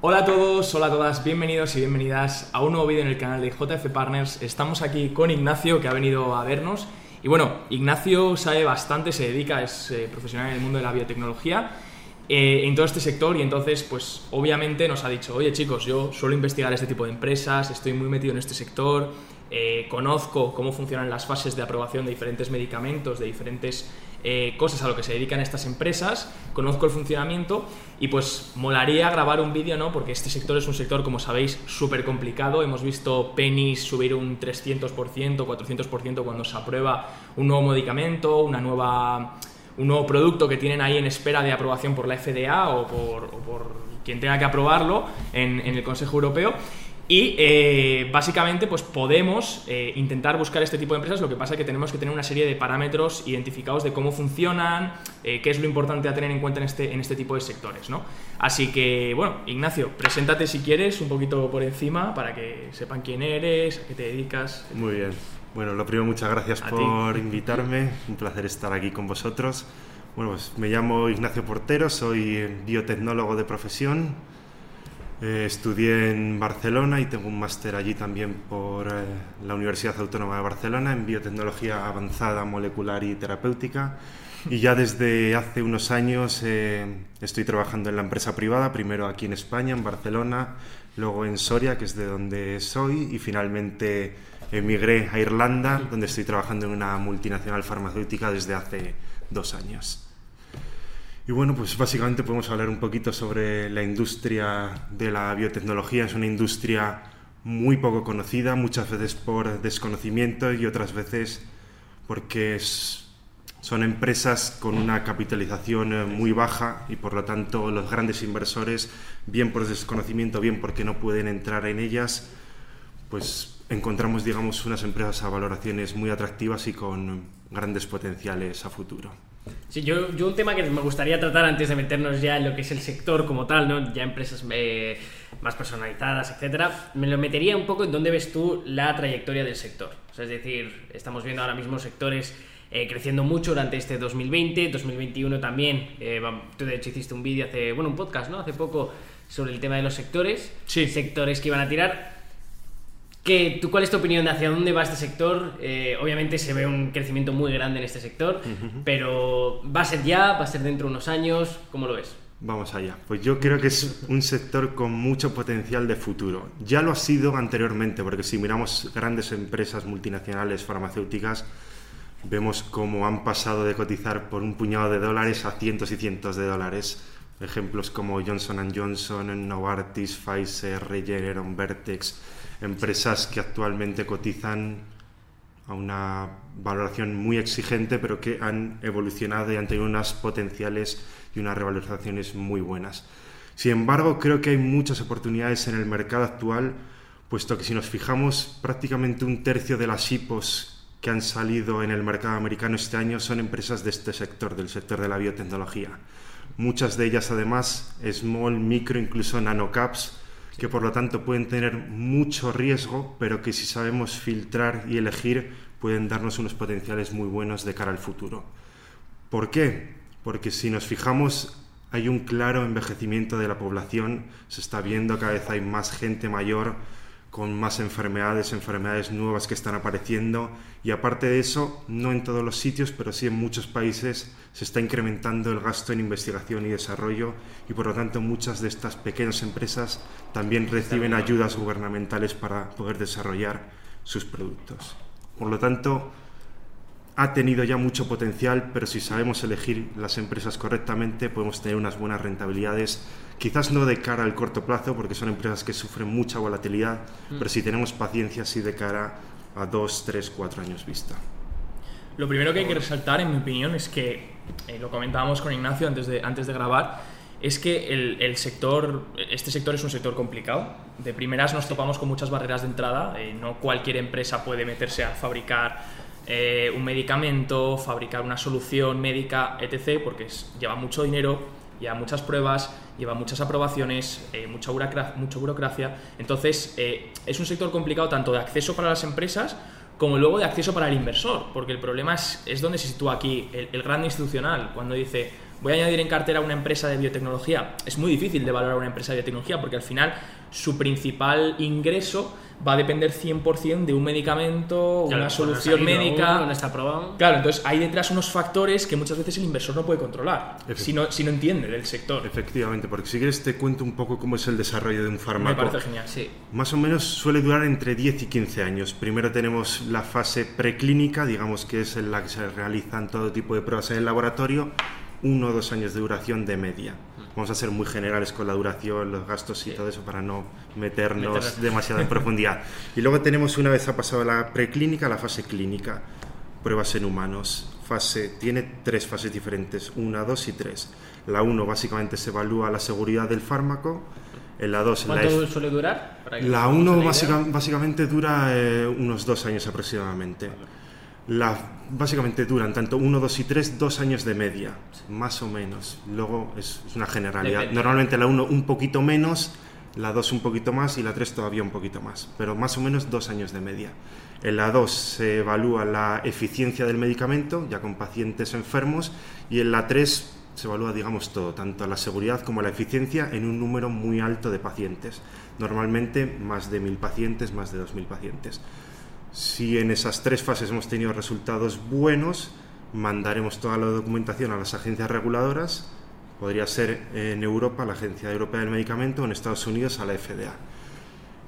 Hola a todos, hola a todas, bienvenidos y bienvenidas a un nuevo vídeo en el canal de JF Partners. Estamos aquí con Ignacio que ha venido a vernos. Y bueno, Ignacio sabe bastante, se dedica, es eh, profesional en el mundo de la biotecnología eh, en todo este sector y entonces pues obviamente nos ha dicho, oye chicos, yo suelo investigar este tipo de empresas, estoy muy metido en este sector, eh, conozco cómo funcionan las fases de aprobación de diferentes medicamentos, de diferentes eh, cosas a lo que se dedican estas empresas, conozco el funcionamiento y pues molaría grabar un vídeo, ¿no? Porque este sector es un sector, como sabéis, súper complicado. Hemos visto pennies subir un 300%, 400% cuando se aprueba un nuevo medicamento, una nueva un nuevo producto que tienen ahí en espera de aprobación por la FDA o por, quien tenga que aprobarlo en, el Consejo Europeo. Y eh, básicamente pues podemos eh, intentar buscar este tipo de empresas, lo que pasa es que tenemos que tener una serie de parámetros identificados de cómo funcionan, eh, qué es lo importante a tener en cuenta en este, en este tipo de sectores. ¿no? Así que, bueno, Ignacio, preséntate si quieres un poquito por encima para que sepan quién eres, a qué te dedicas. Muy bien. Bueno, lo primero, muchas gracias por invitarme. Un placer estar aquí con vosotros. Bueno, pues me llamo Ignacio Portero, soy biotecnólogo de profesión. Eh, estudié en Barcelona y tengo un máster allí también por eh, la Universidad Autónoma de Barcelona en biotecnología avanzada, molecular y terapéutica. Y ya desde hace unos años eh, estoy trabajando en la empresa privada, primero aquí en España, en Barcelona, luego en Soria, que es de donde soy, y finalmente emigré a Irlanda, donde estoy trabajando en una multinacional farmacéutica desde hace dos años. Y bueno, pues básicamente podemos hablar un poquito sobre la industria de la biotecnología. Es una industria muy poco conocida, muchas veces por desconocimiento y otras veces porque son empresas con una capitalización eh, muy baja y por lo tanto los grandes inversores, bien por desconocimiento, bien porque no pueden entrar en ellas, pues encontramos, digamos, unas empresas a valoraciones muy atractivas y con grandes potenciales a futuro. Sí, yo, yo un tema que me gustaría tratar antes de meternos ya en lo que es el sector como tal, ¿no? ya empresas eh, más personalizadas, etcétera, me lo metería un poco en dónde ves tú la trayectoria del sector. es decir, estamos viendo ahora mismo sectores eh, creciendo mucho durante este 2020, 2021 también. Eh, tú de hecho hiciste un vídeo hace, bueno, un podcast, ¿no? Hace poco sobre el tema de los sectores, sí. sectores que iban a tirar ¿tú, ¿Cuál es tu opinión de hacia dónde va este sector? Eh, obviamente se ve un crecimiento muy grande en este sector, pero ¿va a ser ya? ¿Va a ser dentro de unos años? ¿Cómo lo ves? Vamos allá. Pues yo creo que es un sector con mucho potencial de futuro. Ya lo ha sido anteriormente, porque si miramos grandes empresas multinacionales farmacéuticas, vemos cómo han pasado de cotizar por un puñado de dólares a cientos y cientos de dólares. Ejemplos como Johnson Johnson, Novartis, Pfizer, Regeneron, Vertex, empresas que actualmente cotizan a una valoración muy exigente, pero que han evolucionado y han tenido unas potenciales y unas revalorizaciones muy buenas. Sin embargo, creo que hay muchas oportunidades en el mercado actual, puesto que si nos fijamos, prácticamente un tercio de las IPOs que han salido en el mercado americano este año son empresas de este sector, del sector de la biotecnología. Muchas de ellas, además, small, micro, incluso nanocaps, que por lo tanto pueden tener mucho riesgo, pero que si sabemos filtrar y elegir pueden darnos unos potenciales muy buenos de cara al futuro. ¿Por qué? Porque si nos fijamos hay un claro envejecimiento de la población, se está viendo cada vez hay más gente mayor, con más enfermedades, enfermedades nuevas que están apareciendo. Y aparte de eso, no en todos los sitios, pero sí en muchos países se está incrementando el gasto en investigación y desarrollo. Y por lo tanto muchas de estas pequeñas empresas también reciben ayudas gubernamentales para poder desarrollar sus productos. Por lo tanto, ha tenido ya mucho potencial, pero si sabemos elegir las empresas correctamente, podemos tener unas buenas rentabilidades, quizás no de cara al corto plazo, porque son empresas que sufren mucha volatilidad, mm. pero si tenemos paciencia, sí de cara a dos, tres, cuatro años vista. Lo primero que hay que resaltar, en mi opinión, es que, eh, lo comentábamos con Ignacio antes de, antes de grabar, es que el, sector, este sector es un sector complicado. De primeras nos topamos con muchas barreras de entrada. Eh, no cualquier empresa puede meterse a fabricar eh, un medicamento, fabricar una solución médica, etc., porque lleva mucho dinero, lleva muchas pruebas, lleva muchas aprobaciones, eh, mucha, burocracia, mucha, burocracia. Entonces, eh, es un sector complicado tanto de acceso para las empresas como luego de acceso para el inversor, porque el problema es, es donde se sitúa aquí el, el institucional, cuando dice, voy a añadir en cartera una empresa de biotecnología. Es muy difícil de valorar una empresa de biotecnología porque al final su principal ingreso va a depender 100% de un medicamento, Claro, una solución médica. aún, no está aprobado. Claro, entonces hay detrás unos factores que muchas veces el inversor no puede controlar si no, si no entiende del sector. Efectivamente, porque si quieres te cuento un poco cómo es el desarrollo de un Me fármaco. parece genial. Sí. Más o menos suele durar entre 10 y 15 años. Primero tenemos la fase preclínica, digamos que es en la que se realizan todo tipo de pruebas en el laboratorio, uno o dos años de duración de media. Vamos a ser muy generales con la duración, los gastos y todo eso para no meternos Meternos. demasiado en profundidad. Y luego tenemos, una vez ha pasado la preclínica, la fase clínica, pruebas en humanos. Fase, tiene tres fases diferentes, una, dos y tres. La 1 básicamente se evalúa la seguridad del fármaco, en la 2 la ¿Cuánto ef- suele durar? La nos hagamos 1 una idea. básica- básicamente dura eh, unos dos años aproximadamente. La, básicamente duran tanto 1, 2 y 3, dos años de media, más o menos. Luego es, es una generalidad. Depende. Normalmente la 1 un poquito menos, la 2 un poquito más y la 3 todavía un poquito más, pero más o menos dos años de media. En la 2 se evalúa la eficiencia del medicamento, ya con pacientes enfermos, y en la 3 se evalúa, digamos, todo, tanto la seguridad como la eficiencia en un número muy alto de pacientes. Normalmente más de 1.000 pacientes, más de 2.000 pacientes. Si en esas tres fases hemos tenido resultados buenos, mandaremos toda la documentación a las agencias reguladoras. Podría ser en Europa, la Agencia Europea del Medicamento, o en Estados Unidos, a la FDA.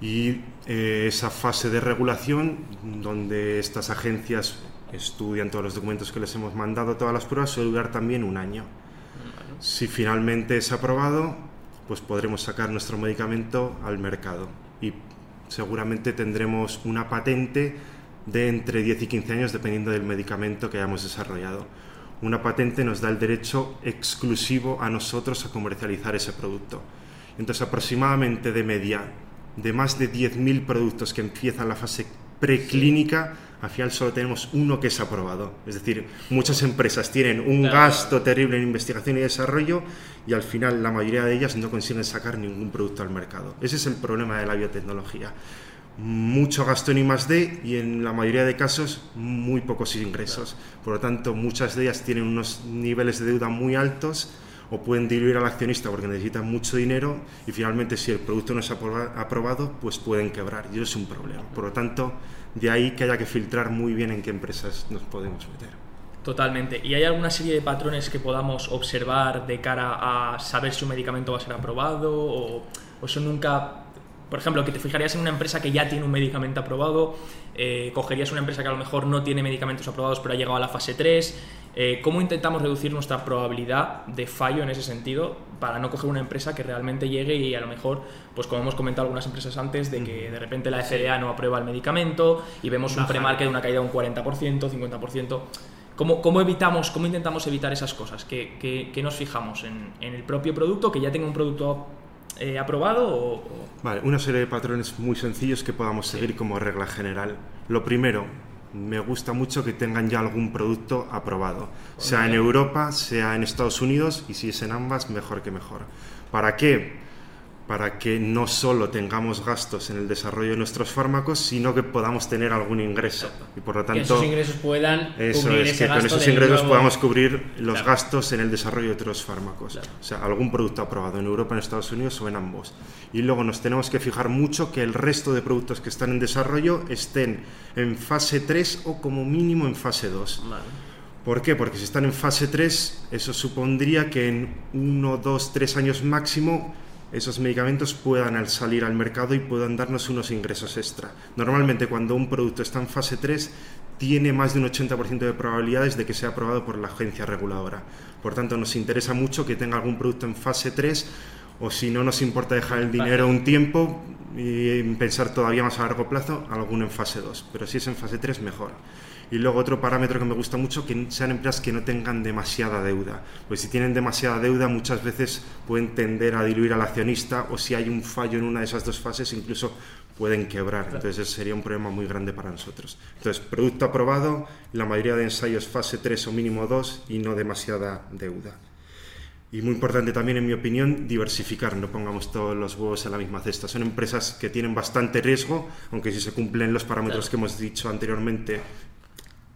Y eh, esa fase de regulación, donde estas agencias estudian todos los documentos que les hemos mandado, todas las pruebas, suele durar también un año. Si finalmente es aprobado, pues podremos sacar nuestro medicamento al mercado seguramente tendremos una patente de entre 10 y 15 años dependiendo del medicamento que hayamos desarrollado. Una patente nos da el derecho exclusivo a nosotros a comercializar ese producto. Entonces, aproximadamente de media, de más de 10.000 productos que empiezan la fase preclínica, al final solo tenemos uno que es aprobado. Es decir, muchas empresas tienen un Claro. gasto terrible en investigación y desarrollo y al final la mayoría de ellas no consiguen sacar ningún producto al mercado. Ese es el problema de la biotecnología. Mucho gasto en I+D y en la mayoría de casos muy pocos ingresos. Por lo tanto, muchas de ellas tienen unos niveles de deuda muy altos o pueden diluir al accionista porque necesitan mucho dinero y finalmente si el producto no es aproba- aprobado, pues pueden quebrar y eso es un problema. Por lo tanto, de ahí que haya que filtrar muy bien en qué empresas nos podemos meter. Totalmente. ¿Y hay alguna serie de patrones que podamos observar de cara a saber si un medicamento va a ser aprobado? ¿O, o eso nunca.? Por ejemplo, que te fijarías en una empresa que ya tiene un medicamento aprobado, eh, cogerías una empresa que a lo mejor no tiene medicamentos aprobados pero ha llegado a la fase 3. Eh, ¿Cómo intentamos reducir nuestra probabilidad de fallo en ese sentido para no coger una empresa que realmente llegue y a lo mejor, pues como hemos comentado algunas empresas antes, de que de repente la FDA no aprueba el medicamento y vemos un Baja. premarket de una caída de un 40%, 50%? ¿Cómo, cómo evitamos, cómo intentamos evitar esas cosas? ¿Qué, qué- qué nos fijamos? ¿En, en el propio producto, que ya tenga un producto eh, aprobado? O, o- Vale, una serie de patrones muy sencillos que podamos seguir como regla general. Lo primero, me gusta mucho que tengan ya algún producto aprobado, sea en Europa, sea en Estados Unidos y si es en ambas, mejor que mejor. ¿Para qué? Para que no solo tengamos gastos en el desarrollo de nuestros fármacos, sino que podamos tener algún ingreso. Y por lo que tanto, esos ingresos puedan eso cubrir es, ese que con gasto esos del ingresos nuevo- podamos cubrir los Claro. gastos en el desarrollo de otros fármacos. Claro. O sea, algún producto aprobado en Europa, en Estados Unidos o en ambos. Y luego nos tenemos que fijar mucho que el resto de productos que están en desarrollo estén en fase 3 o como mínimo en fase 2. Vale. ¿Por qué? Porque si están en fase 3, eso supondría que en 1, 2, 3 años máximo esos medicamentos puedan al salir al mercado y puedan darnos unos ingresos extra. Normalmente cuando un producto está en fase 3 tiene más de un 80% de probabilidades de que sea aprobado por la agencia reguladora. Por tanto, nos interesa mucho que tenga algún producto en fase 3 o si no nos importa dejar el dinero un tiempo y pensar todavía más a largo plazo, alguno en fase 2. Pero si es en fase 3, mejor. Y luego otro parámetro que me gusta mucho, que sean empresas que no tengan demasiada deuda. Pues si tienen demasiada deuda muchas veces pueden tender a diluir al accionista o si hay un fallo en una de esas dos fases incluso pueden quebrar. Entonces ese sería un problema muy grande para nosotros. Entonces, producto aprobado, la mayoría de ensayos fase 3 o mínimo 2 y no demasiada deuda. Y muy importante también, en mi opinión, diversificar, no pongamos todos los huevos en la misma cesta. Son empresas que tienen bastante riesgo, aunque si se cumplen los parámetros Claro. que hemos dicho anteriormente,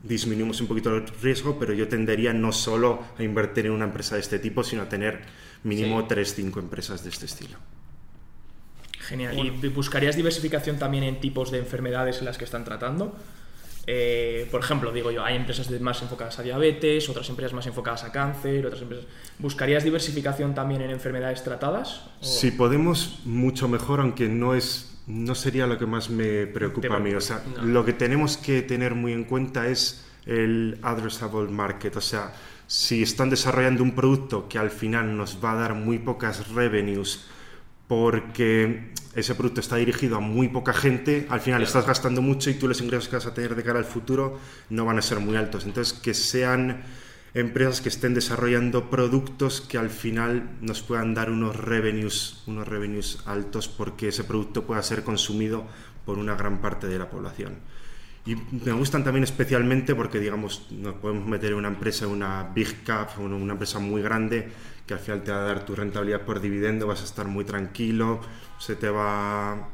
disminuimos un poquito el riesgo, pero yo tendería no solo a invertir en una empresa de este tipo, sino a tener mínimo Sí. 3, 5 empresas de este estilo. Genial. ¿Y buscarías diversificación también en tipos de enfermedades en las que están tratando? Eh, por ejemplo, digo yo, hay empresas más enfocadas a diabetes, otras empresas más enfocadas a cáncer, otras empresas... ¿Buscarías diversificación también en enfermedades tratadas? O- Si podemos, mucho mejor, aunque no es no sería lo que más me preocupa a mí. O sea, No. lo que tenemos que tener muy en cuenta es el addressable market. O sea, si están desarrollando un producto que al final nos va a dar muy pocas revenues porque ese producto está dirigido a muy poca gente, al final Claro. estás gastando mucho y tú los ingresos que vas a tener de cara al futuro no van a ser muy altos. Entonces, que sean empresas que estén desarrollando productos que al final nos puedan dar unos revenues, unos revenues altos porque ese producto pueda ser consumido por una gran parte de la población. Y me gustan también especialmente porque, digamos, nos podemos meter en una empresa, una big cap, una empresa muy grande, que al final te va a dar tu rentabilidad por dividendo, vas a estar muy tranquilo, se te va,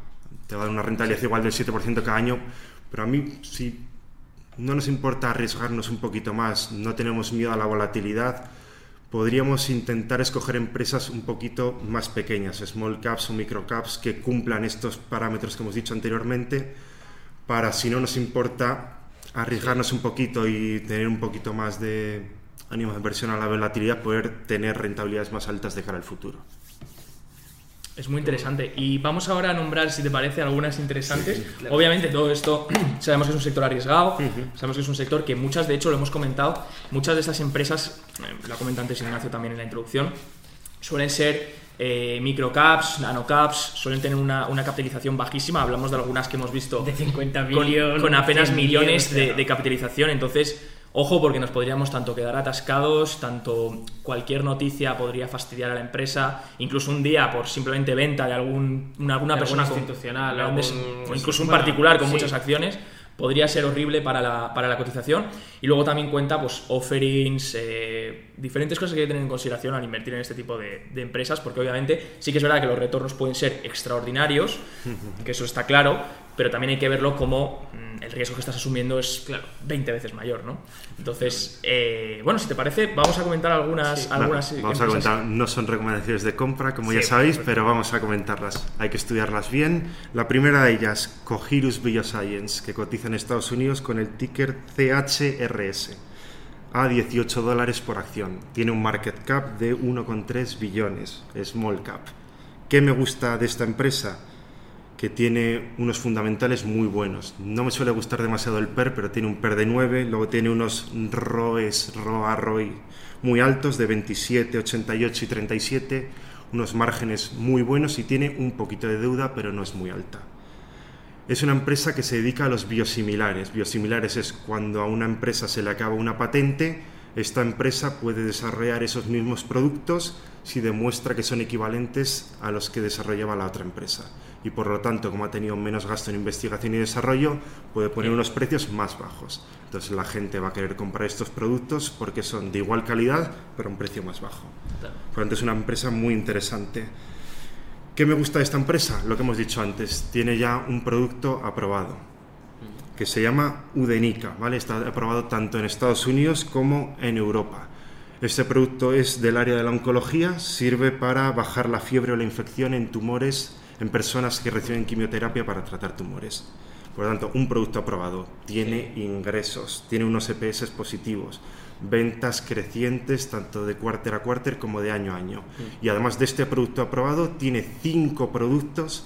te va a dar una rentabilidad igual del 7% cada año. Pero a mí, si no nos importa arriesgarnos un poquito más, no tenemos miedo a la volatilidad, podríamos intentar escoger empresas un poquito más pequeñas, small caps o micro caps, que cumplan estos parámetros que hemos dicho anteriormente, para si no nos importa arriesgarnos un poquito y tener un poquito más de ánimo de inversión a la volatilidad, poder tener rentabilidades más altas de cara al futuro. Es muy interesante. Y vamos ahora a nombrar, si te parece, algunas interesantes. claro. Obviamente todo esto sabemos que es un sector arriesgado, sabemos que es un sector que muchas, de hecho, lo hemos comentado, muchas de estas empresas, eh, la comenta antes Ignacio también en la introducción, suelen ser eh, microcaps, nanocaps, suelen tener una, una capitalización bajísima. Hablamos de algunas que hemos visto De 50 con, billones. con apenas 100 millones de, claro. de capitalización. Entonces, ojo, porque nos podríamos tanto quedar atascados, tanto cualquier noticia podría fastidiar a la empresa, incluso un día por simplemente venta de algún, una, alguna De persona con- institucional, algún- o incluso un particular con sí. muchas acciones. Podría ser horrible para la, para la cotización. Y luego también cuenta pues offerings, eh, diferentes cosas que hay que tener en consideración al invertir en este tipo de, de empresas porque obviamente sí que es verdad que los retornos pueden ser extraordinarios, que eso está claro, pero también hay que verlo como mm, el riesgo que estás asumiendo es Claro. 20 veces mayor, ¿no? Entonces, eh, bueno, si te parece, vamos a comentar algunas... Sí. algunas Vale, vamos a comentar, no son recomendaciones de compra, como Sí, ya sabéis, pero vamos a comentarlas. Hay que estudiarlas bien. La primera de ellas, Coherus Bioscience, que cotiza en Estados Unidos con el ticker CHRS a 18 dólares por acción. Tiene un market cap de 1,3 billones, small cap. ¿Qué me gusta de esta empresa? Que tiene unos fundamentales muy buenos. No me suele gustar demasiado el PER, pero tiene un PER de 9, luego tiene unos ROEs, ROA, ROI muy altos de 27, 88 y 37, unos márgenes muy buenos y tiene un poquito de deuda, pero no es muy alta. Es una empresa que se dedica a los biosimilares. Biosimilares es cuando a una empresa se le acaba una patente, esta empresa puede desarrollar esos mismos productos si demuestra que son equivalentes a los que desarrollaba la otra empresa. Y por lo tanto, como ha tenido menos gasto en investigación y desarrollo, puede poner unos precios más bajos. Entonces la gente va a querer comprar estos productos porque son de igual calidad, pero a un precio más bajo. Por lo tanto, es una empresa muy interesante. ¿Qué me gusta de esta empresa? Lo que hemos dicho antes, tiene ya un producto aprobado, que se llama Udenica, ¿vale? Está aprobado tanto en Estados Unidos como en Europa. Este producto es del área de la oncología, sirve para bajar la fiebre o la infección en tumores en personas que reciben quimioterapia para tratar tumores. Por lo tanto, un producto aprobado tiene ingresos, tiene unos EPS positivos, ventas crecientes tanto de cuarter a cuarter como de año a año. Y además de este producto aprobado, tiene cinco productos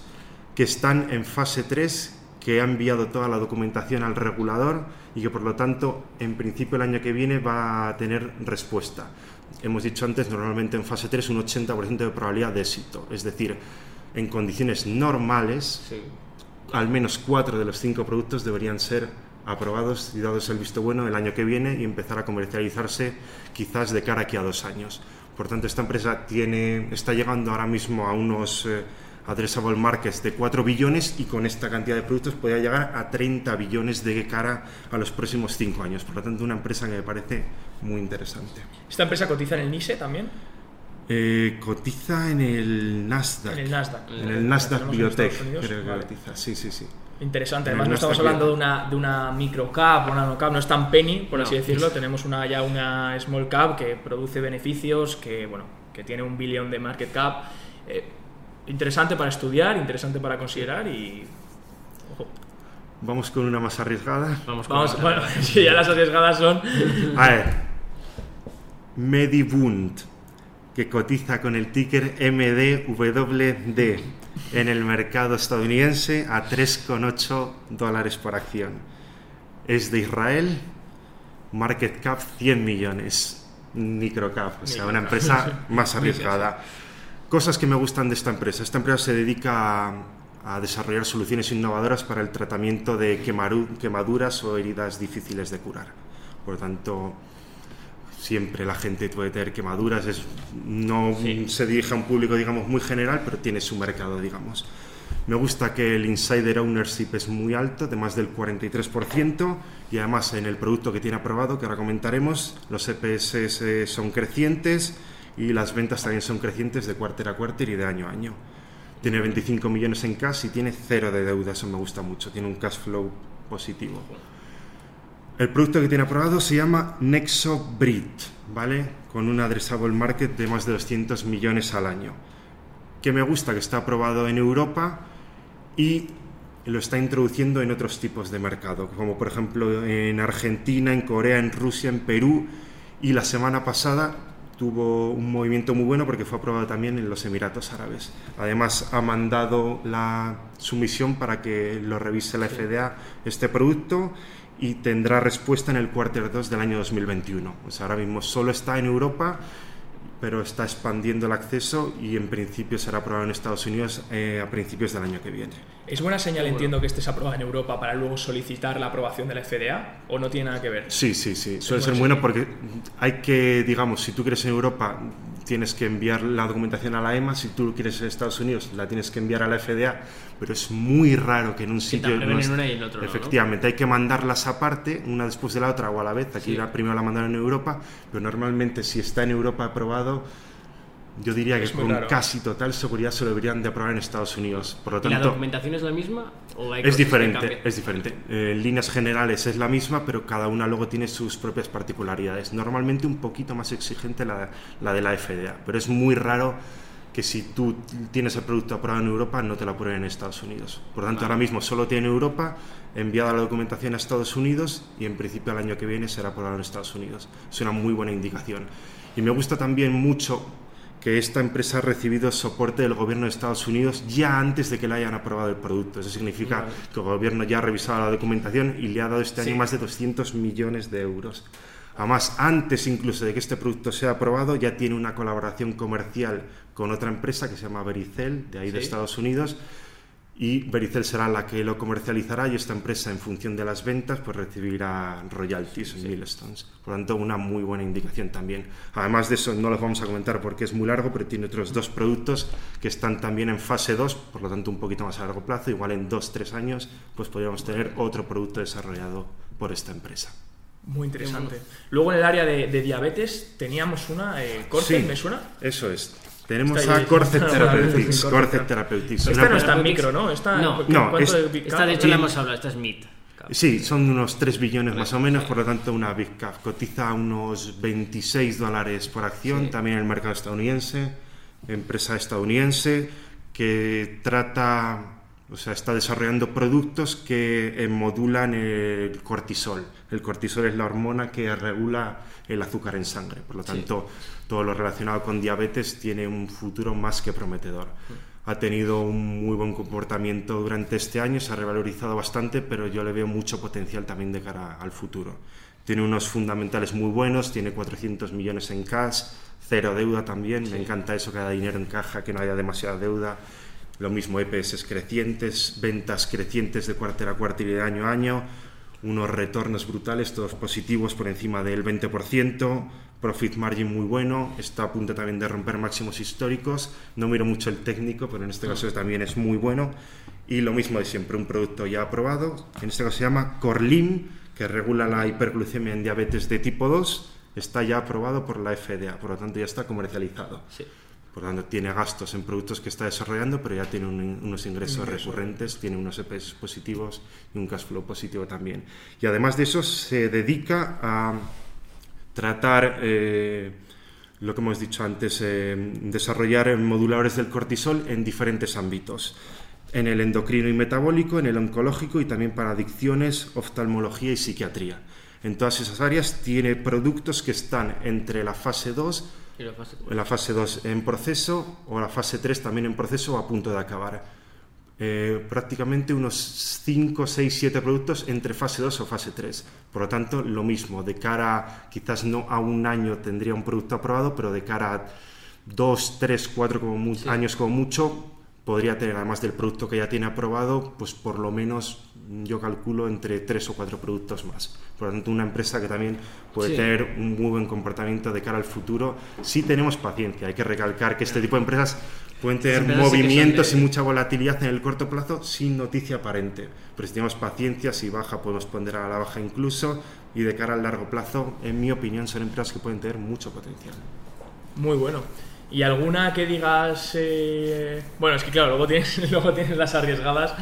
que están en fase 3, que ha enviado toda la documentación al regulador y que por lo tanto en principio el año que viene va a tener respuesta. Hemos dicho antes, normalmente en fase 3 un 80% de probabilidad de éxito, es decir, en condiciones normales Sí. al menos cuatro de los cinco productos deberían ser aprobados y dados el visto bueno el año que viene y empezar a comercializarse quizás de cara aquí a dos años. Por tanto, esta empresa tiene, está llegando ahora mismo a unos eh, addressable markets de 4 billones y con esta cantidad de productos podría llegar a 30 billones de cara a los próximos 5 años. Por lo tanto, una empresa que me parece muy interesante. ¿Esta empresa cotiza en el NISE también? Eh, cotiza en el Nasdaq. En el Nasdaq. En el Nasdaq Biotech, Estados Unidos, creo que vale. cotiza. Sí, sí, sí. Interesante, además no estamos hablando de una, de una micro cap o una nano cap, no es tan penny, por así No. decirlo, tenemos una, ya una small cap que produce beneficios, que bueno, que tiene un billón de market cap. Eh, interesante para estudiar, interesante para considerar y... Ojo. Vamos con una más arriesgada. Vamos con Vamos, bueno, si ya las arriesgadas son... A ver. Medibund, que cotiza con el ticker MDWD en el mercado estadounidense a 3,8 dólares por acción. Es de Israel, market cap 100 millones, microcap, o sea, una empresa más arriesgada. Cosas que me gustan de esta empresa. Esta empresa se dedica a, a desarrollar soluciones innovadoras para el tratamiento de quemaduras o heridas difíciles de curar. Por lo tanto, siempre la gente puede tener quemaduras, es, no Sí. se dirige a un público, digamos, muy general, pero tiene su mercado, digamos. Me gusta que el insider ownership es muy alto, de más del 43%, y además en el producto que tiene aprobado, que ahora comentaremos, los EPS eh, son crecientes y las ventas también son crecientes de quarter a quarter y de año a año. Tiene 25 millones en cash y tiene cero de deuda, eso me gusta mucho, tiene un cash flow positivo. El producto que tiene aprobado se llama NexoBrid, ¿vale? Con un addressable market de más de 200 millones al año. Que me gusta que está aprobado en Europa y lo está introduciendo en otros tipos de mercado, como por ejemplo en Argentina, en Corea, en Rusia, en Perú y la semana pasada tuvo un movimiento muy bueno porque fue aprobado también en los Emiratos Árabes. Además ha mandado la sumisión para que lo revise la FDA este producto y tendrá respuesta en el quarter 2 del año 2021. O sea, ahora mismo solo está en Europa pero está expandiendo el acceso y en principio será aprobado en Estados Unidos eh, a principios del año que viene. ¿Es buena señal, Bueno. entiendo, que estés aprobada en Europa para luego solicitar la aprobación de la FDA? ¿O no tiene nada que ver? Sí, sí, sí. Suele ser bueno porque hay que, digamos, si tú quieres en Europa, tienes que enviar la documentación a la EMA. Si tú quieres en Estados Unidos, la tienes que enviar a la FDA. Pero es muy raro que en un sitio. aprueben es- en una y en otro no, ¿no? Efectivamente, hay que mandarlas aparte, una después de la otra o a la vez. Aquí Sí. la primero la mandaron en Europa, pero normalmente si está en Europa aprobado. Yo diría que Es con raro. casi total seguridad se lo deberían de aprobar en Estados Unidos. Por lo ¿Y la tanto, documentación es la misma? ¿O hay es diferente, es diferente. Eh, en líneas generales es la misma, pero cada una luego tiene sus propias particularidades. Normalmente un poquito más exigente la, la de la FDA, pero es muy raro que si tú tienes el producto aprobado en Europa no te lo aprueben en Estados Unidos. Por tanto, ahora mismo solo tiene Europa, enviada la documentación a Estados Unidos y en principio el año que viene será aprobado en Estados Unidos. Es una muy buena indicación. Y me gusta también mucho que esta empresa ha recibido soporte del gobierno de Estados Unidos ya antes de que le hayan aprobado el producto. Eso significa Vale. que el gobierno ya ha revisado la documentación y le ha dado este año Sí. más de 200 millones de euros. Además, antes incluso de que este producto sea aprobado, ya tiene una colaboración comercial con otra empresa que se llama Vericel, de ahí de Sí. Estados Unidos, y Vericel será la que lo comercializará y esta empresa, en función de las ventas, pues recibirá royalties en milestones. Por lo tanto, una muy buena indicación también. Además de eso, no los vamos a comentar porque es muy largo, pero tiene otros dos productos que están también en fase 2, por lo tanto, un poquito más a largo plazo. Igual en 2-3 años, pues podríamos tener otro producto desarrollado por esta empresa. Muy interesante. Luego en el área de, de diabetes teníamos una, eh, Corte, Sí. ¿me suena? Eso es. Tenemos Está a Bueno, Therapeutics. Esta no está en micro, ¿no? Esta, No. ¿cu- No, ¿cuánto es- de Esta de hecho la hemos hablado, esta es MIT. Sí, son unos 3 billones más o menos, por lo tanto una Big Cap. Cotiza unos 26 dólares por acción, Sí. también en el mercado estadounidense, empresa estadounidense que trata, o sea, está desarrollando productos que eh, modulan el cortisol. El cortisol es la hormona que regula el azúcar en sangre, por lo Sí. tanto todo lo relacionado con diabetes tiene un futuro más que prometedor. Ha tenido un muy buen comportamiento durante este año, se ha revalorizado bastante, pero yo le veo mucho potencial también de cara al futuro. Tiene unos fundamentales muy buenos, tiene 400 millones en cash, cero deuda también, me encanta eso, que haya dinero en caja, que no haya demasiada deuda. Lo mismo EPS crecientes, ventas crecientes de cuartel a cuartel y de año a año, unos retornos brutales, todos positivos por encima del 20%, profit margin muy bueno, está a punto también de romper máximos históricos, no miro mucho el técnico, pero en este caso también es muy bueno, y lo mismo de siempre, un producto ya aprobado, en este caso se llama Corlim, que regula la hiperglucemia en diabetes de tipo 2, está ya aprobado por la FDA, por lo tanto ya está comercializado. Sí. Por lo tanto, tiene gastos en productos que está desarrollando, pero ya tiene un- unos ingresos recurrentes, tiene unos EPS positivos y un cash flow positivo también. Y además de eso, se dedica a tratar eh, lo que hemos dicho antes, eh, desarrollar moduladores del cortisol en diferentes ámbitos. En el endocrino y metabólico, en el oncológico y también para adicciones, oftalmología y psiquiatría. En todas esas áreas tiene productos que están entre la fase 2 Y la fase- en la fase 2 en proceso o la fase 3 también en proceso o a punto de acabar. Eh, prácticamente unos 5, 6, 7 productos entre fase 2 o fase 3. Por lo tanto, lo mismo, de cara quizás no a un año tendría un producto aprobado, pero de cara a 2, 3, 4 como mu- años como mucho, podría tener, además del producto que ya tiene aprobado, pues por lo menos yo calculo entre 3 o 4 productos más. Por lo tanto, una empresa que también puede Sí. tener un muy buen comportamiento de cara al futuro. Si tenemos paciencia, hay que recalcar que este tipo de empresas pueden tener empresas sí movimientos de- y mucha volatilidad en el corto plazo sin noticia aparente. Pero si tenemos paciencia, si baja, podemos poner a la baja incluso. Y de cara al largo plazo, en mi opinión, son empresas que pueden tener mucho potencial. Muy bueno. ¿Y alguna que digas... eh, Bueno, es que claro, luego tienes, luego tienes las arriesgadas.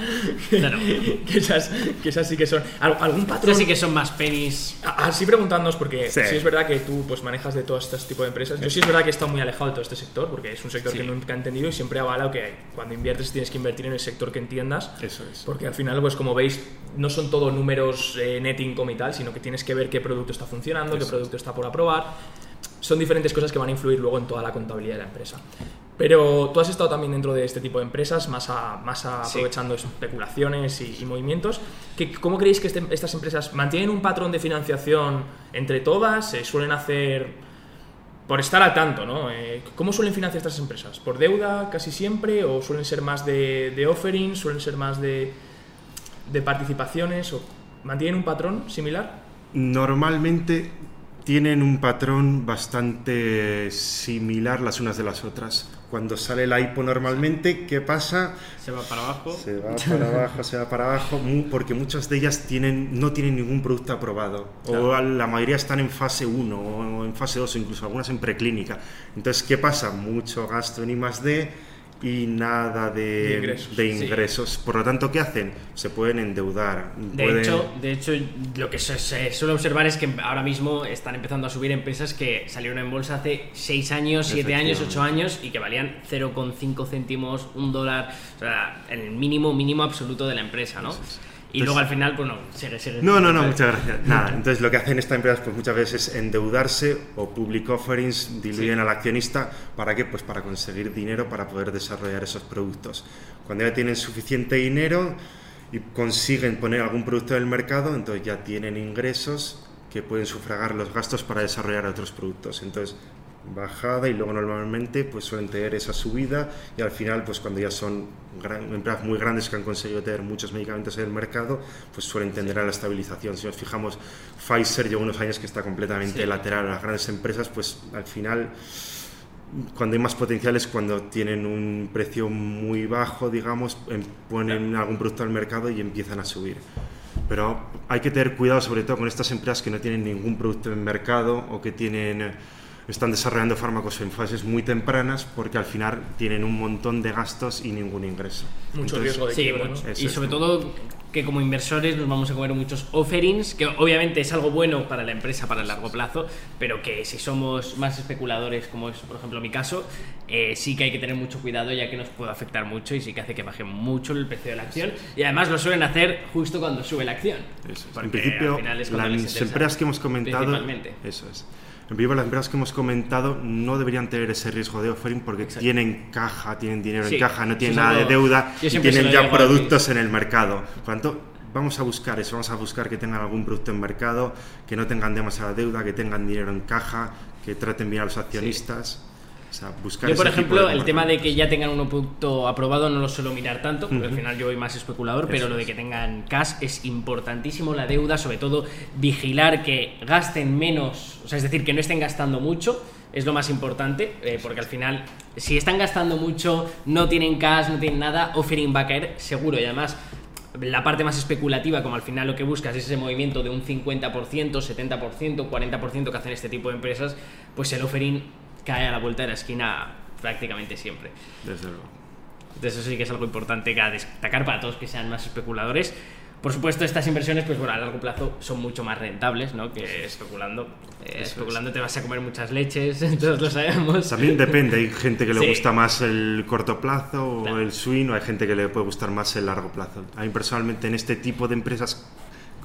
Que, Claro. que, esas, que esas sí que son... ¿Al- ¿Algún patrón? Estas sí que son más penis. Así preguntándonos, porque Sí. sí. es verdad que tú pues, manejas de todo este tipo de empresas. Yo sí es verdad que he estado muy alejado de todo este sector, porque es un sector Sí. que nunca he entendido y siempre he avalado que cuando inviertes tienes que invertir en el sector que entiendas. Eso es. Porque al final, pues como veis, no son todo números eh, net income y tal, sino que tienes que ver qué producto está funcionando, qué producto está por aprobar. Son diferentes cosas que van a influir luego en toda la contabilidad de la empresa. Pero tú has estado también dentro de este tipo de empresas, más, a- más a- Sí. aprovechando especulaciones y, y movimientos. ¿Qué- ¿Cómo creéis que este- estas empresas mantienen un patrón de financiación entre todas? ¿Se suelen hacer por estar al tanto, ¿no? Eh, ¿Cómo suelen financiar estas empresas? ¿Por deuda casi siempre? ¿O suelen ser más de, de offering? ¿Suelen ser más de, de participaciones? ¿O mantienen un patrón similar? Normalmente tienen un patrón bastante similar las unas de las otras. Cuando sale la IPO normalmente, ¿qué pasa? Se va para abajo. Se va para abajo, se va para abajo, porque muchas de ellas tienen, no tienen ningún producto aprobado. O la mayoría están en fase 1 o en fase 2, incluso algunas en preclínica. Entonces, ¿qué pasa? Mucho gasto en I más D y nada de, De ingresos. de Sí. Por lo tanto, ¿qué hacen? Se pueden endeudar. De pueden- hecho, de hecho, lo que se, se suele observar es que ahora mismo están empezando a subir empresas que salieron en bolsa hace 6 años, 7 años, 8 años y que valían 0,5 céntimos, un dólar, o sea, el mínimo, mínimo absoluto de la empresa, ¿no? Y Entonces- luego al final, pues no, sigue, sigue. No, no, no, muchas gracias. Nada, entonces lo que hacen estas empresas pues muchas veces es endeudarse o public offerings, diluyen al accionista, ¿para qué? Pues para conseguir dinero para poder desarrollar esos productos. Cuando ya tienen suficiente dinero y consiguen poner algún producto en el mercado, entonces ya tienen ingresos que pueden sufragar los gastos para desarrollar otros productos. Entonces, bajada y luego normalmente pues suelen tener esa subida y al final pues cuando ya son gran- empresas muy grandes que han conseguido tener muchos medicamentos en el mercado pues suelen tender a la estabilización si nos fijamos Pfizer lleva unos años que está completamente Sí. lateral a las grandes empresas pues al final cuando hay más potencial es cuando tienen un precio muy bajo, digamos, em- ponen algún producto al mercado y empiezan a subir. Pero hay que tener cuidado sobre todo con estas empresas que no tienen ningún producto en mercado o que tienen están desarrollando fármacos en fases muy tempranas porque al final tienen un montón de gastos y ningún ingreso. Mucho Entonces, riesgo de Sí, quiebra. ¿no? Y sobre todo que como inversores nos vamos a comer muchos offerings, que obviamente es algo bueno para la empresa para el largo plazo, pero que si somos más especuladores, como es por ejemplo mi caso, eh, sí que hay que tener mucho cuidado ya que nos puede afectar mucho y sí que hace que baje mucho el precio de la acción. Y además lo suelen hacer justo cuando sube la acción. Eso es. En principio, las empresas que hemos comentado, principalmente. eso es. En principio, las empresas que hemos comentado no deberían tener ese riesgo de offering porque tienen caja, tienen dinero Sí, en caja, no tienen nada de deuda y tienen ya productos en el mercado. Por lo tanto, vamos a buscar eso, vamos a buscar que tengan algún producto en mercado, que no tengan demasiada deuda, que tengan dinero en caja, que traten bien a los accionistas. O sea, buscar Yo, por ejemplo, el tema de que ya tengan un producto aprobado no lo suelo mirar tanto, porque al final yo voy más especulador, pero Eso lo de que tengan cash es importantísimo, la deuda, sobre todo vigilar que gasten menos, o sea, es decir, que no estén gastando mucho, es lo más importante, eh, porque al final, si están gastando mucho, no tienen cash, no tienen nada, offering va a caer seguro. Y además la parte más especulativa, como al final lo que buscas es ese movimiento de un 50%, 70%, 40% que hacen este tipo de empresas, pues el offering cae a la vuelta de la esquina prácticamente siempre. Desde luego. Entonces eso sí que es algo importante que a destacar para todos que sean más especuladores. Por supuesto, estas inversiones, pues bueno, a largo plazo son mucho más rentables, ¿no? Que especulando. Eh, especulando te vas a comer muchas leches, todos lo sabemos. También depende, hay gente que le Sí. gusta más el corto plazo o Claro. el swing, o hay gente que le puede gustar más el largo plazo. A mí personalmente en este tipo de empresas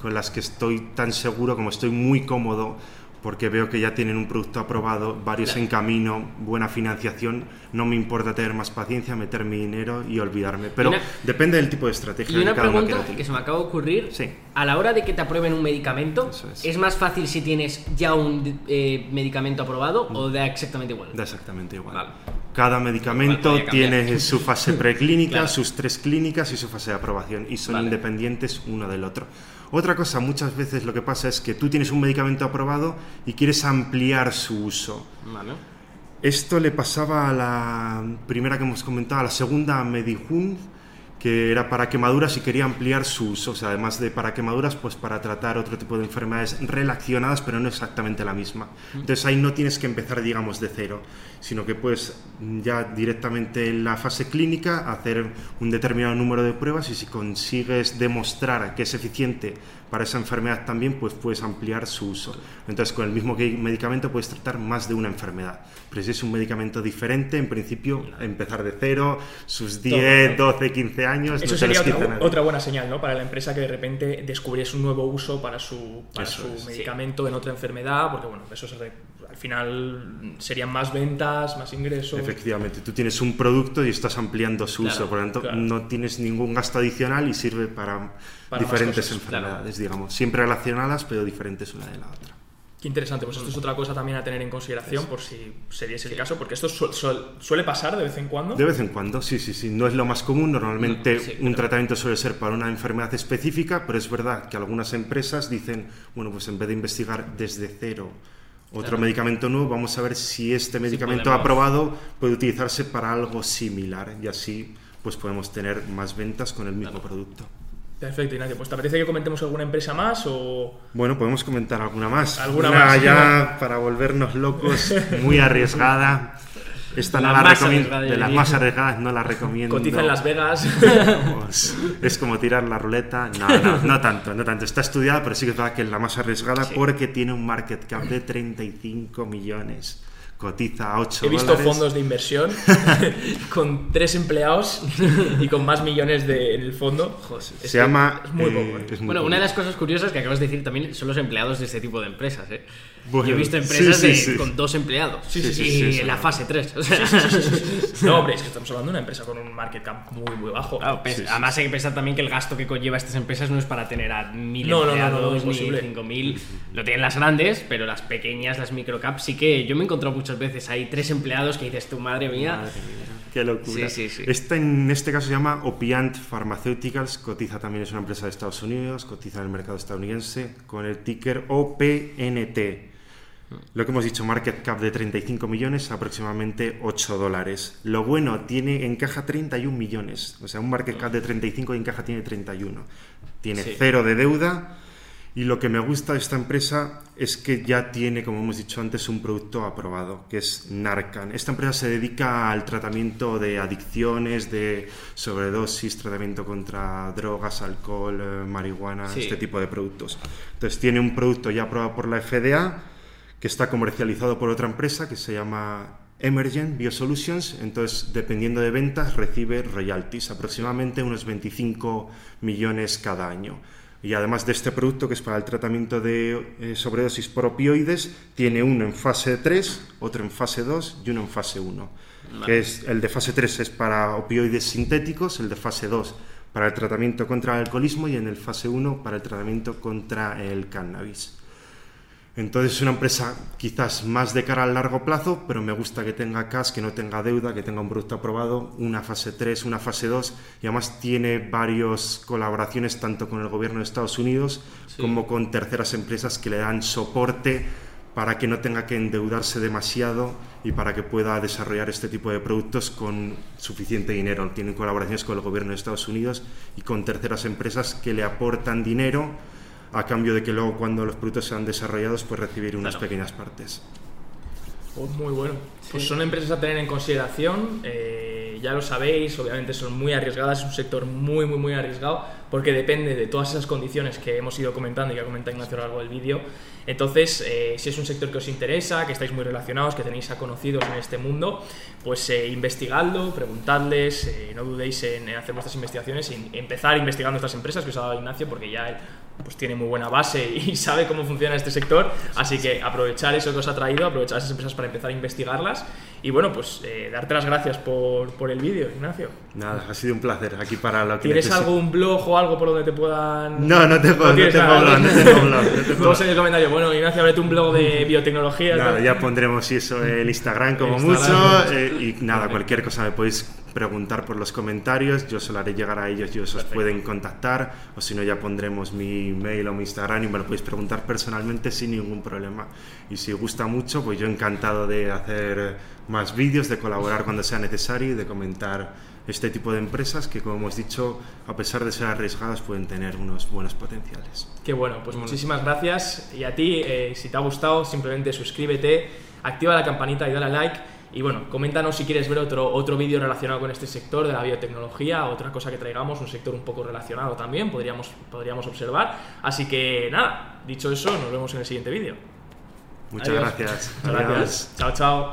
con las que estoy tan seguro, como estoy muy cómodo, porque veo que ya tienen un producto aprobado, varios Claro. en camino, buena financiación, no me importa tener más paciencia, meter mi dinero y olvidarme. Pero una- depende del tipo de estrategia Y una que cada uno pregunta quiera que se me acaba de ocurrir, Sí. a la hora de que te aprueben un medicamento, es. es. más fácil si tienes ya un eh, medicamento aprobado o da exactamente igual? Da exactamente igual. Vale. Cada medicamento cambiar. tiene su fase preclínica, Claro. sus tres clínicas y su fase de aprobación y son Vale. independientes uno del otro. Otra cosa, muchas veces lo que pasa es que tú tienes un medicamento aprobado y quieres ampliar su uso. Vale. Esto le pasaba a la primera que hemos comentado, a la segunda Medihun, que era para quemaduras y quería ampliar su uso. O sea, además de para quemaduras, pues para tratar otro tipo de enfermedades relacionadas, pero no exactamente la misma. Entonces ahí no tienes que empezar, digamos, de cero, sino que puedes ya directamente en la fase clínica hacer un determinado número de pruebas y si consigues demostrar que es eficiente para esa enfermedad también, pues puedes ampliar su uso. Entonces, con el mismo medicamento puedes tratar más de una enfermedad. Pero si es un medicamento diferente, en principio, empezar de cero, sus 10, 12, 15 años, Eso no sería otra, otra buena señal, ¿no? Para la empresa que de repente descubriese un nuevo uso para su, para su es, sí. medicamento en otra enfermedad, porque bueno, eso re- al final serían más ventas, más ingresos. Efectivamente, tú tienes un producto y estás ampliando su Claro, uso, por lo tanto claro. no tienes ningún gasto adicional y sirve para, Para diferentes enfermedades, digamos, siempre relacionadas pero diferentes una de la otra. Qué interesante, pues esto es otra cosa también a tener en consideración por si se diese el caso, porque esto su- su- suele pasar de vez en cuando. De vez en cuando, sí, sí, sí, no es lo más común, normalmente No, sí, un pero- tratamiento suele ser para una enfermedad específica, pero es verdad que algunas empresas dicen, bueno, pues en vez de investigar desde cero otro Claro. medicamento nuevo, vamos a ver si este medicamento aprobado puede utilizarse para algo similar y así pues podemos tener más ventas con el mismo producto. Perfecto, Ignacio. Pues ¿te apetece que comentemos alguna empresa más o...? Bueno, podemos comentar alguna más. Alguna Una más. ya para volvernos locos, muy arriesgada. Esta no La la más recomiendo. De las más arriesgadas no la recomiendo. Cotiza en Las Vegas. Vamos, es como tirar la ruleta. No, no, no tanto, no tanto. Está estudiada, pero sí que es verdad que es la más arriesgada Sí. porque tiene un market cap de 35 millones. Cotiza a 8 He visto dólares. fondos de inversión con tres empleados y con más millones de, en el fondo. Joder, es Se llama. Es muy eh, poco. ¿eh? es muy Bueno, poco. una de las cosas curiosas que acabas de decir también son los empleados de este tipo de empresas. ¿eh? Bueno, Yo he visto sí, empresas sí, de- sí. con dos empleados Sí, sí, sí, y sí, sí, en la sí. fase 3. O sea, No, hombre, es que estamos hablando de una empresa con un market cap muy, muy bajo. Claro, pues, Sí, sí. además hay que pensar también que el gasto que conlleva estas empresas no es para tener a mil No, no, no, no, empleados no, ni cinco mil. Lo tienen las grandes, pero las pequeñas, las microcaps, sí que yo me he encontrado muchas veces. Hay tres empleados que dices, tu madre mía. Madre mía, Qué locura. Sí, sí, sí. Esta en este caso se llama Opiant Pharmaceuticals, cotiza también, es una empresa de Estados Unidos, cotiza en el mercado estadounidense con el ticker OPNT. Lo que hemos dicho, market cap de 35 millones, aproximadamente 8 dólares. Lo bueno, tiene encaja 31 millones. O sea, un market cap de 35 y encaja tiene 31. Tiene Sí. cero de deuda. Y lo que me gusta de esta empresa es que ya tiene, como hemos dicho antes, un producto aprobado, que es Narcan. Esta empresa se dedica al tratamiento de adicciones, de sobredosis, tratamiento contra drogas, alcohol, eh, marihuana, Sí. este tipo de productos. Entonces tiene un producto ya aprobado por la FDA, que está comercializado por otra empresa que se llama Emergent Biosolutions. Entonces, dependiendo de ventas, recibe royalties, aproximadamente unos 25 millones cada año. Y además de este producto, que es para el tratamiento de eh, sobredosis por opioides, tiene uno en fase 3, otro en fase 2 y uno en fase 1. Que es, el de fase 3 es para opioides sintéticos, el de fase 2 para el tratamiento contra el alcoholismo y en el fase 1 para el tratamiento contra el cannabis. Entonces es una empresa quizás más de cara al largo plazo, pero me gusta que tenga cash, que no tenga deuda, que tenga un producto aprobado, una fase 3, una fase 2 y además tiene varias colaboraciones tanto con el gobierno de Estados Unidos como con terceras empresas que le dan soporte para que no tenga que endeudarse demasiado y para que pueda desarrollar este tipo de productos con suficiente dinero. Tienen colaboraciones con el gobierno de Estados Unidos y con terceras empresas que le aportan dinero a cambio de que luego cuando los productos sean desarrollados pues recibir unas pequeñas partes. Oh, muy bueno. Pues son empresas a tener en consideración. Eh, ya lo sabéis, obviamente son muy arriesgadas, es un sector muy, muy, muy arriesgado porque depende de todas esas condiciones que hemos ido comentando y que ha comentado Ignacio a lo largo del vídeo. Entonces, eh, si es un sector que os interesa, que estáis muy relacionados, que tenéis a conocidos en este mundo, pues eh, investigadlo, preguntadles, eh, no dudéis en, hacer vuestras investigaciones y empezar investigando estas empresas que os ha dado Ignacio porque ya él pues tiene muy buena base y sabe cómo funciona este sector, así que aprovechar eso que os ha traído, aprovechar esas empresas para empezar a investigarlas y bueno, pues eh, darte las gracias por, por el vídeo, Ignacio. Nada, ha sido un placer aquí para lo que ¿Tienes algún blog o algo por donde te puedan...? No, no tengo, no, no tengo blog, no tengo blog. Todos en el comentario, bueno, Ignacio, ábrete un blog de biotecnología. Nada, ya pondremos eso el Instagram como el Instagram. mucho eh, y nada, cualquier cosa me podéis preguntar por los comentarios, yo se lo haré llegar a ellos y ellos os pueden contactar o si no ya pondremos mi mail o mi Instagram y me lo podéis preguntar personalmente sin ningún problema. Y si gusta mucho, pues yo encantado de hacer más vídeos, de colaborar cuando sea necesario y de comentar este tipo de empresas que, como hemos dicho, a pesar de ser arriesgadas, pueden tener unos buenos potenciales. Qué bueno, pues muchísimas gracias. Y a ti, eh, si te ha gustado, simplemente suscríbete, activa la campanita y dale a like. Y bueno, coméntanos si quieres ver otro, otro vídeo relacionado con este sector de la biotecnología, otra cosa que traigamos, un sector un poco relacionado también, podríamos, podríamos observar. Así que nada, dicho eso, nos vemos en el siguiente vídeo. Muchas gracias. Muchas gracias. Chao, chao.